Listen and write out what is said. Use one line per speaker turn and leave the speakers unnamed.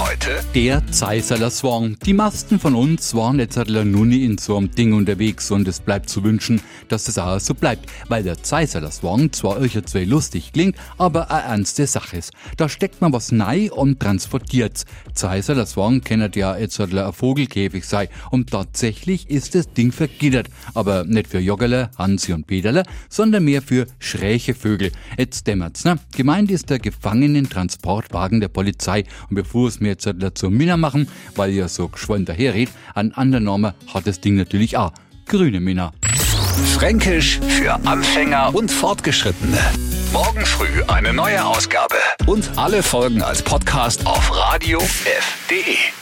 Heute
der Zeiserler Swang. Die meisten von uns waren jetzt halt noch nie in so einem Ding unterwegs und es bleibt zu wünschen, dass es auch so bleibt, weil der Zeiserler Swang zwar euch zwei lustig klingt, aber eine ernste Sache ist. Da steckt man was nei und transportiert's. Zeiserler Swang kennt ja jetzt halt ein Vogelkäfig sei und tatsächlich ist das Ding vergittert, aber nicht für Joggerle, Hansi und Peterle, sondern mehr für schräche Vögel. Jetzt dämmert's, ne? Gemeint ist der Gefangenentransportwagen der Polizei und bevor es mir jetzt dazu Männer machen, weil ihr so geschwollen daherredet. An anderen Namen hat das Ding natürlich auch. Grüne Männer.
Fränkisch für Anfänger und Fortgeschrittene. Morgen früh eine neue Ausgabe. Und alle Folgen als Podcast auf radiof.de.